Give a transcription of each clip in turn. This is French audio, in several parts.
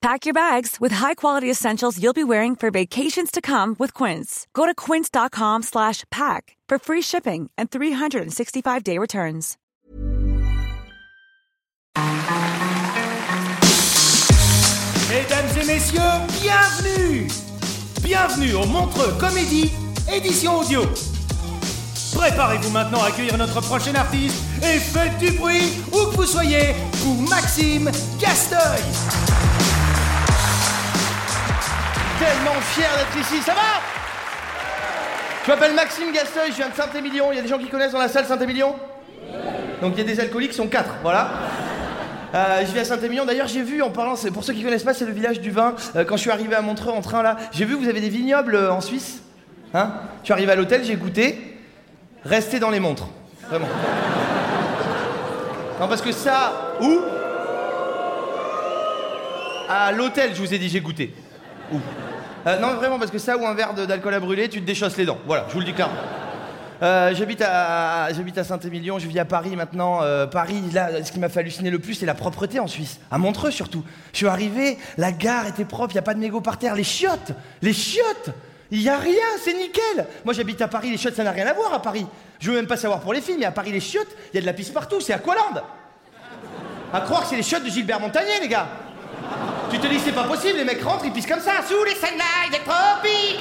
Pack your bags with high-quality essentials you'll be wearing for vacations to come with Quince. Go to quince.com slash pack for free shipping and 365-day returns. Mesdames et messieurs, bienvenue Bienvenue au Montreux Comédie, édition audio. Préparez-vous maintenant à accueillir notre prochain artiste et faites du bruit où que vous soyez pour Maxime Gasteuil. Tellement fier d'être ici, ça va Je m'appelle Maxime Gasteuil, je viens de Saint-Émilion. Il y a des gens qui connaissent dans la salle Saint-Émilion Donc il y a des alcooliques, ils sont quatre, voilà. Euh, je vis à Saint-Émilion. D'ailleurs, j'ai vu, en parlant, pour ceux qui connaissent pas, c'est le village du vin. Euh, quand je suis arrivé à Montreux en train là, j'ai vu que vous avez des vignobles euh, en Suisse. Hein? Je suis arrivé à l'hôtel, j'ai goûté. Restez dans les montres, vraiment. Non, parce que ça, où? À l'hôtel, je vous ai dit, j'ai goûté. Où? Euh, non, vraiment, parce que ça ou un verre d'alcool à brûler, tu te déchausses les dents. Voilà, je vous le dis clairement. Euh, j'habite à, à Saint-Émilion, je vis à Paris maintenant. Euh, Paris, là, ce qui m'a fait halluciner le plus, c'est la propreté en Suisse. À Montreux surtout. Je suis arrivé, la gare était propre, il n'y a pas de mégots par terre. Les chiottes, les chiottes, il n'y a rien, c'est nickel. Moi j'habite à Paris, les chiottes, ça n'a rien à voir à Paris. Je veux même pas savoir pour les filles, mais à Paris, les chiottes, il y a de la pisse partout, c'est Aqualand. À croire que c'est les chiottes de Gilbert Montagnier, les gars. Tu te dis, c'est pas possible, les mecs rentrent, ils pissent comme ça, sous les sunlights des tropiques.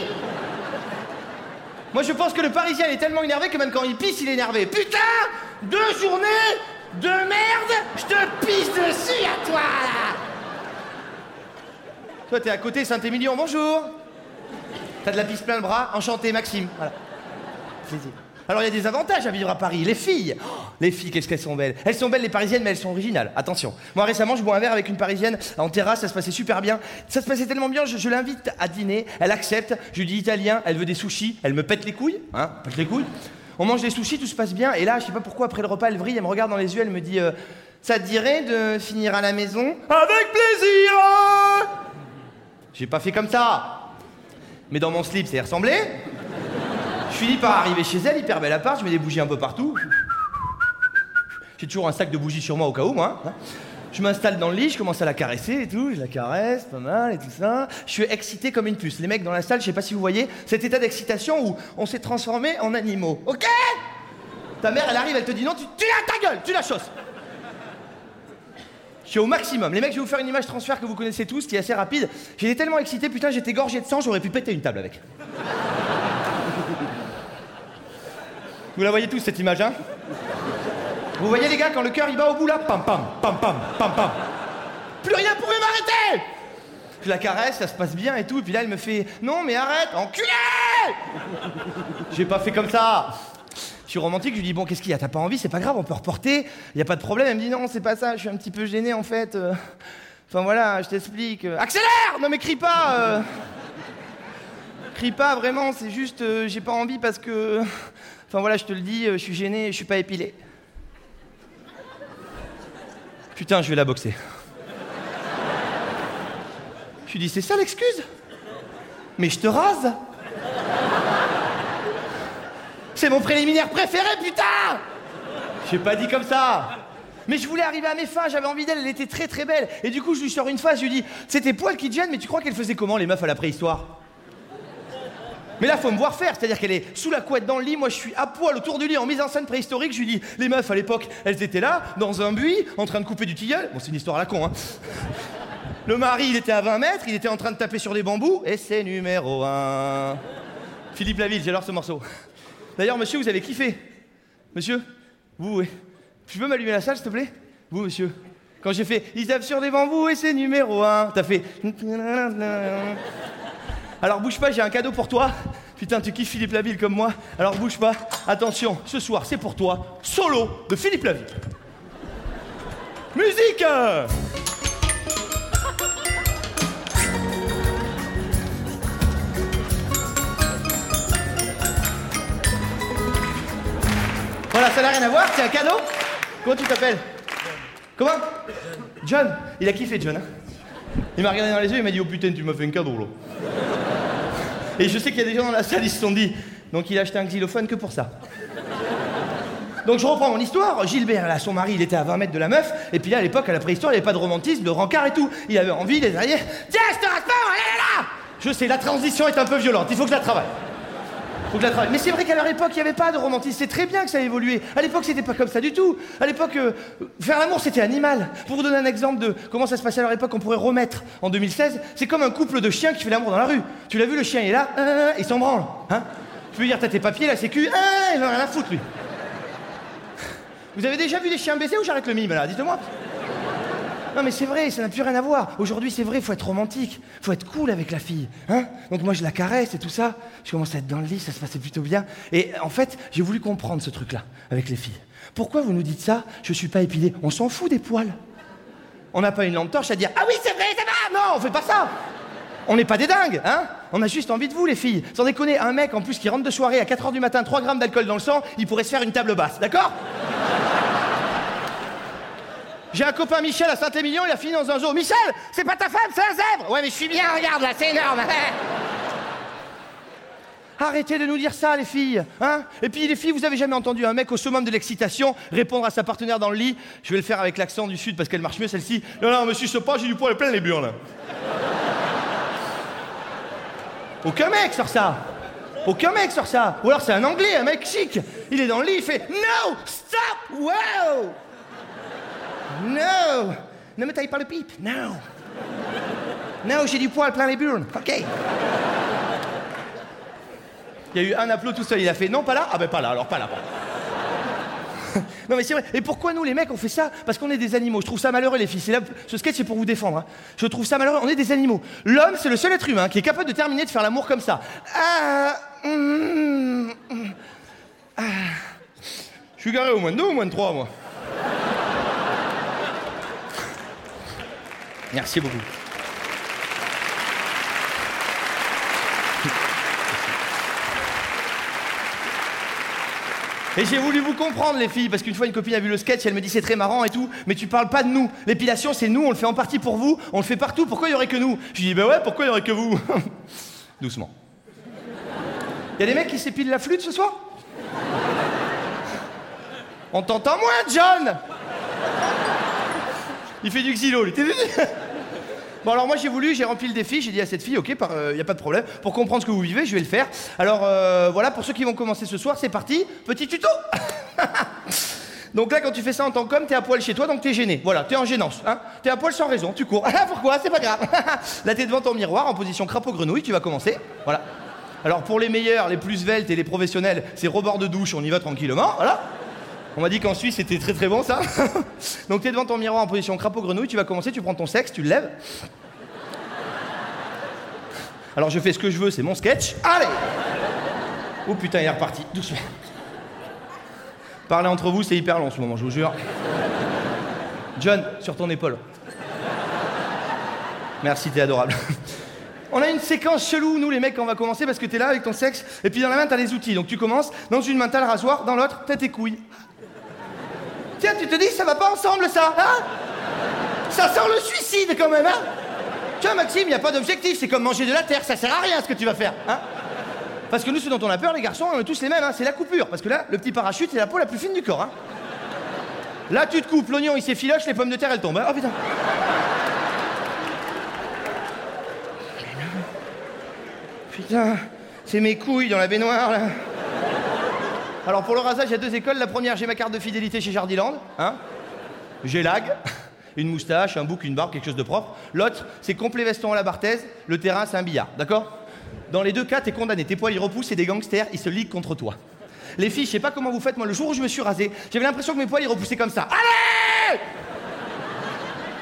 Moi, je pense que le Parisien est tellement énervé que même quand il pisse, il est énervé. Putain Deux journées de merde Je te pisse dessus à toi, là Toi, t'es à côté, Saint-Émilion, bonjour T'as de la pisse plein le bras, enchanté, Maxime. Voilà. Alors, il y a des avantages à vivre à Paris. Les filles Oh, Les filles, qu'est-ce qu'elles sont belles Elles sont belles, les Parisiennes, mais elles sont originales. Attention. Moi, récemment, je bois un verre avec une Parisienne en terrasse, ça se passait super bien. Ça se passait tellement bien, je, l'invite à dîner, elle accepte, je lui dis italien, elle veut des sushis, elle me pète les couilles, hein, pète les couilles. On mange des sushis, tout se passe bien, et là, je sais pas pourquoi, après le repas, elle vrille, elle me regarde dans les yeux, elle me dit euh, Ça te dirait de finir à la maison Avec plaisir? J'ai pas fait comme ça Mais dans mon slip, ça y ressemblait. Je finis par arriver chez elle, hyper belle appart, je mets des bougies un peu partout. J'ai toujours un sac de bougies sur moi au cas où, moi. hein. Je m'installe dans le lit, je commence à la caresser et tout, je la caresse, pas mal et tout ça. Je suis excité comme une puce. Les mecs dans la salle, je sais pas si vous voyez, cet état d'excitation où on s'est transformé en animaux. Ok? Ta mère, elle arrive, elle te dit non, tu, tu la ta gueule, tu la chausses. Je suis au maximum. Les mecs, je vais vous faire une image transfert que vous connaissez tous, qui est assez rapide. J'étais tellement excité, putain, j'étais gorgé de sang, j'aurais pu péter une table avec. Vous la voyez tous cette image, hein? Vous voyez les gars, quand le cœur il bat au bout là, pam pam, pam pam, pam pam. Plus rien pouvait m'arrêter Je la caresse, ça se passe bien et tout, et puis là elle me fait Non mais arrête, enculé J'ai pas fait comme ça je suis romantique, je lui dis bon qu'est-ce qu'il y a, t'as pas envie, c'est pas grave, on peut reporter, y a pas de problème. Elle me dit non c'est pas ça, je suis un petit peu gêné en fait. euh. Enfin voilà, je t'explique. Accélère Non mais crie pas euh. Crie pas vraiment, c'est juste euh, j'ai pas envie parce que. Enfin voilà, je te le dis, je suis gêné, je suis pas épilé. Putain, je vais la boxer. Je lui dis c'est ça l'excuse? Mais je te rase. C'est mon préliminaire préféré, putain! J'ai pas dit comme ça. Mais je voulais arriver à mes fins, j'avais envie d'elle, elle était très très belle. Et du coup, je lui sors une face, je lui dis C'est tes poils qui te gênent, mais tu crois qu'elle faisait comment les meufs à la préhistoire? Mais là, faut me voir faire, c'est-à-dire qu'elle est sous la couette dans le lit, moi je suis à poil autour du lit en mise en scène préhistorique. Je lui dis Les meufs à l'époque, elles étaient là, dans un buis, en train de couper du tilleul. Bon, c'est une histoire à la con, hein. Le mari, il était à 20 mètres, il était en train de taper sur des bambous, et c'est numéro 1. Philippe Laville, j'adore ce morceau. D'ailleurs, monsieur, vous avez kiffé Monsieur Vous, oui. Tu peux m'allumer la salle, s'il te plaît? Vous, monsieur Quand j'ai fait Ils tapent sur devant vous et c'est numéro 1, t'as fait. Alors bouge pas, j'ai un cadeau pour toi. Putain, tu kiffes Philippe Laville comme moi. Alors bouge pas. Attention, ce soir, c'est pour toi. Solo de Philippe Laville. Musique Voilà, ça n'a rien à voir, c'est un cadeau. Comment tu t'appelles? Comment? John. Il a kiffé John. Hein? Il m'a regardé dans les yeux, il m'a dit Oh putain, tu m'as fait un cadeau là. Et je sais qu'il y a des gens dans la salle, ils se sont dit Donc il a acheté un xylophone que pour ça. Donc je reprends mon histoire. Gilbert, là, son mari, il était à 20 mètres de la meuf. Et puis là, à l'époque, à la préhistoire, il n'y avait pas de romantisme, de rencard et tout. Il avait envie, les alliés. Tiens, je te rase pas, là, là Je sais, la transition est un peu violente. Il faut que je la travaille. Mais c'est vrai qu'à leur époque, il n'y avait pas de romantisme. C'est très bien que ça a évolué. À l'époque, c'était pas comme ça du tout. À l'époque, euh, faire l'amour, c'était animal. Pour vous donner un exemple de comment ça se passait à leur époque, on pourrait remettre en 2016. C'est comme un couple de chiens qui fait l'amour dans la rue. Tu l'as vu, le chien il est là, euh, il s'en branle. Hein tu peux dire, t'as tes papiers, la sécu, ah, il en a rien à foutre, lui. Vous avez déjà vu des chiens baisser ou j'arrête le mime là? Dites-moi. Non mais c'est vrai, ça n'a plus rien à voir. Aujourd'hui c'est vrai, faut être romantique, faut être cool avec la fille. Hein Donc moi je la caresse et tout ça. Je commence à être dans le lit, ça se passait plutôt bien. Et en fait, j'ai voulu comprendre ce truc-là avec les filles. Pourquoi vous nous dites ça? Je suis pas épilé. On s'en fout des poils. On n'a pas une lampe torche à dire Ah oui c'est vrai, ça va Non, on fait pas ça on n'est pas des dingues, hein On a juste envie de vous, les filles. Sans déconner, un mec en plus qui rentre de soirée à 4h du matin, 3 grammes d'alcool dans le sang, il pourrait se faire une table basse, d'accord? J'ai un copain Michel à Saint-Émilion, il a fini dans un zoo. Michel, c'est pas ta femme, c'est un zèbre Ouais, mais je suis bien, regarde là, c'est énorme Arrêtez de nous dire ça, les filles. Hein Et puis, les filles, vous avez jamais entendu un mec au summum de l'excitation répondre à sa partenaire dans le lit? Je vais le faire avec l'accent du sud parce qu'elle marche mieux, celle-ci. Non, non, monsieur, ce pas, j'ai du poil plein les burnes. Aucun mec sur ça. Aucun mec sur ça. Ou alors c'est un anglais, un mec chic. Il est dans le lit, il fait No, stop, wow. No. Ne me taille pas le pipe. No. No, j'ai du poil plein les burnes. Ok. Il y a eu un applaud tout seul. Il a fait non, pas là. Ah ben pas là. Alors pas là. Non mais c'est vrai. Et pourquoi nous les mecs on fait ça? Parce qu'on est des animaux. Je trouve ça malheureux les filles. Là, ce sketch c'est pour vous défendre. hein. Je trouve ça malheureux. On est des animaux. L'homme c'est le seul être humain qui est capable de terminer de faire l'amour comme ça. Ah, mm, mm, ah. Je suis garé au moins de deux ou au moins de trois moi. Merci beaucoup. Et j'ai voulu vous comprendre, les filles, parce qu'une fois, une copine a vu le sketch, elle me dit c'est très marrant et tout, mais tu parles pas de nous. L'épilation, c'est nous, on le fait en partie pour vous, on le fait partout, pourquoi il y aurait que nous? Je lui dis, bah ouais, pourquoi il y aurait que vous? Doucement. Y a des mecs qui s'épilent la flûte ce soir? On t'entend moins, John Il fait du xylo, lui, Bon alors moi j'ai voulu, j'ai rempli le défi, j'ai dit à cette fille, ok, il euh, n'y a pas de problème, pour comprendre ce que vous vivez, je vais le faire. Alors euh, voilà, pour ceux qui vont commencer ce soir, c'est parti, petit tuto Donc là quand tu fais ça en tant qu'homme, t'es à poil chez toi, donc t'es gêné. Voilà, t'es en gênance, hein T'es à poil sans raison, tu cours. Pourquoi? C'est pas grave. là t'es devant ton miroir en position crapaud grenouille, tu vas commencer. Voilà. Alors pour les meilleurs, les plus sveltes et les professionnels, c'est rebord de douche, on y va tranquillement, voilà. On m'a dit qu'en Suisse c'était très très bon ça. Donc tu es devant ton miroir en position crapaud grenouille, tu vas commencer, tu prends ton sexe, tu le lèves. Alors je fais ce que je veux, c'est mon sketch. Allez Oh putain, il est reparti, doucement. Parler entre vous, c'est hyper long en ce moment, je vous jure. John, sur ton épaule. Merci, t'es adorable. On a une séquence chelou, nous les mecs, on va commencer, parce que t'es là avec ton sexe, et puis dans la main t'as les outils. Donc tu commences, dans une main t'as le rasoir, dans l'autre t'as tes couilles. Tiens, tu te dis, ça va pas ensemble ça, hein? Ça sent le suicide quand même, hein? Vois, Maxime, n'y a pas d'objectif, c'est comme manger de la terre, ça sert à rien ce que tu vas faire, hein? Parce que nous, ce dont on a peur, les garçons, on est tous les mêmes, hein, c'est la coupure. Parce que là, le petit parachute, c'est la peau la plus fine du corps, hein Là, tu te coupes, l'oignon il s'effiloche, les pommes de terre elles tombent. hein. Oh putain Putain, c'est mes couilles dans la baignoire là. Alors pour le rasage, il y a deux écoles. La première, j'ai ma carte de fidélité chez Jardiland. Hein j'ai lag, une moustache, un bouc, une barbe, quelque chose de propre. L'autre, c'est complet veston à la barthaise. Le terrain, c'est un billard. D'accord? Dans les deux cas, t'es condamné. Tes poils, ils repoussent et des gangsters, ils se liguent contre toi. Les filles, je sais pas comment vous faites, moi, le jour où je me suis rasé, j'avais l'impression que mes poils ils repoussaient comme ça. Allez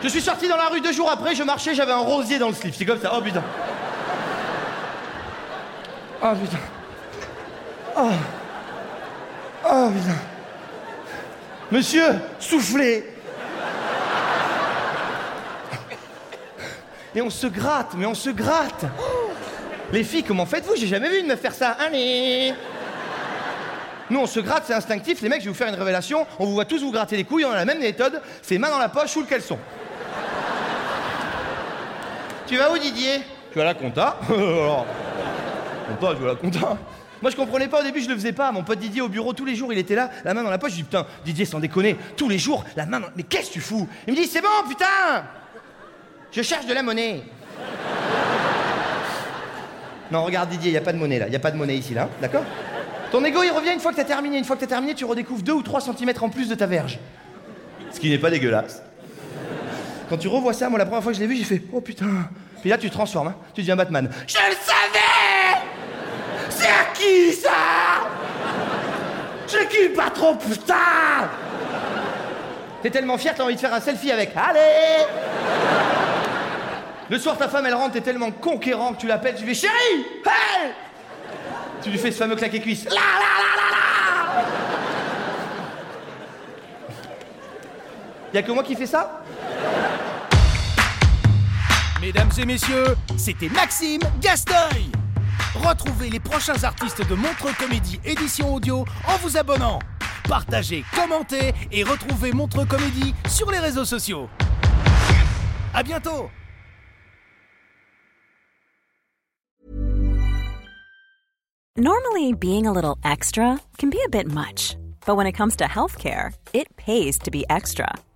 Je suis sorti dans la rue deux jours après, je marchais, j'avais un rosier dans le slip. C'est comme ça. Oh putain. Oh putain. Oh. Oh putain. Monsieur, soufflez. Et on se gratte, mais on se gratte. Les filles, comment faites-vous? J'ai jamais vu une meuf faire ça. Allez Nous, on se gratte, c'est instinctif. Les mecs, je vais vous faire une révélation. On vous voit tous vous gratter les couilles, on a la même méthode. C'est main dans la poche ou le caleçon. tu vas où, Didier? Tu vas à la compta. Alors, je la compta. Moi, je comprenais pas au début, je le faisais pas. Mon pote Didier au bureau, tous les jours, il était là, la main dans la poche. Je dis, putain, Didier, sans déconner, tous les jours, la main dans... Mais qu'est-ce que tu fous? Il me dit, c'est bon, putain Je cherche de la monnaie. Non, regarde Didier, il a pas de monnaie là, il a pas de monnaie ici là, d'accord? Ton ego il revient une fois que t'as terminé, une fois que t'as terminé, tu redécouvres 2 ou 3 centimètres en plus de ta verge. Ce qui n'est pas dégueulasse. Quand tu revois ça, moi la première fois que je l'ai vu, j'ai fait Oh putain Puis là tu te transformes, hein, tu deviens Batman. Je le savais qui ça C'est qui le patron, putain T'es tellement fier, t'as envie de faire un selfie avec. Allez le soir, ta femme, elle rentre, t'es tellement conquérant que tu l'appelles, tu lui fais chérie Hey Tu lui fais ce fameux claquet cuisse. La la la la la Y'a que moi qui fais ça Mesdames et messieurs, c'était Maxime Gasteuil. Retrouvez les prochains artistes de Montre Comédie édition audio en vous abonnant. Partagez, commentez et retrouvez Montre Comédie sur les réseaux sociaux. À bientôt Normally, being a little extra can be a bit much, but when it comes to healthcare, it pays to be extra.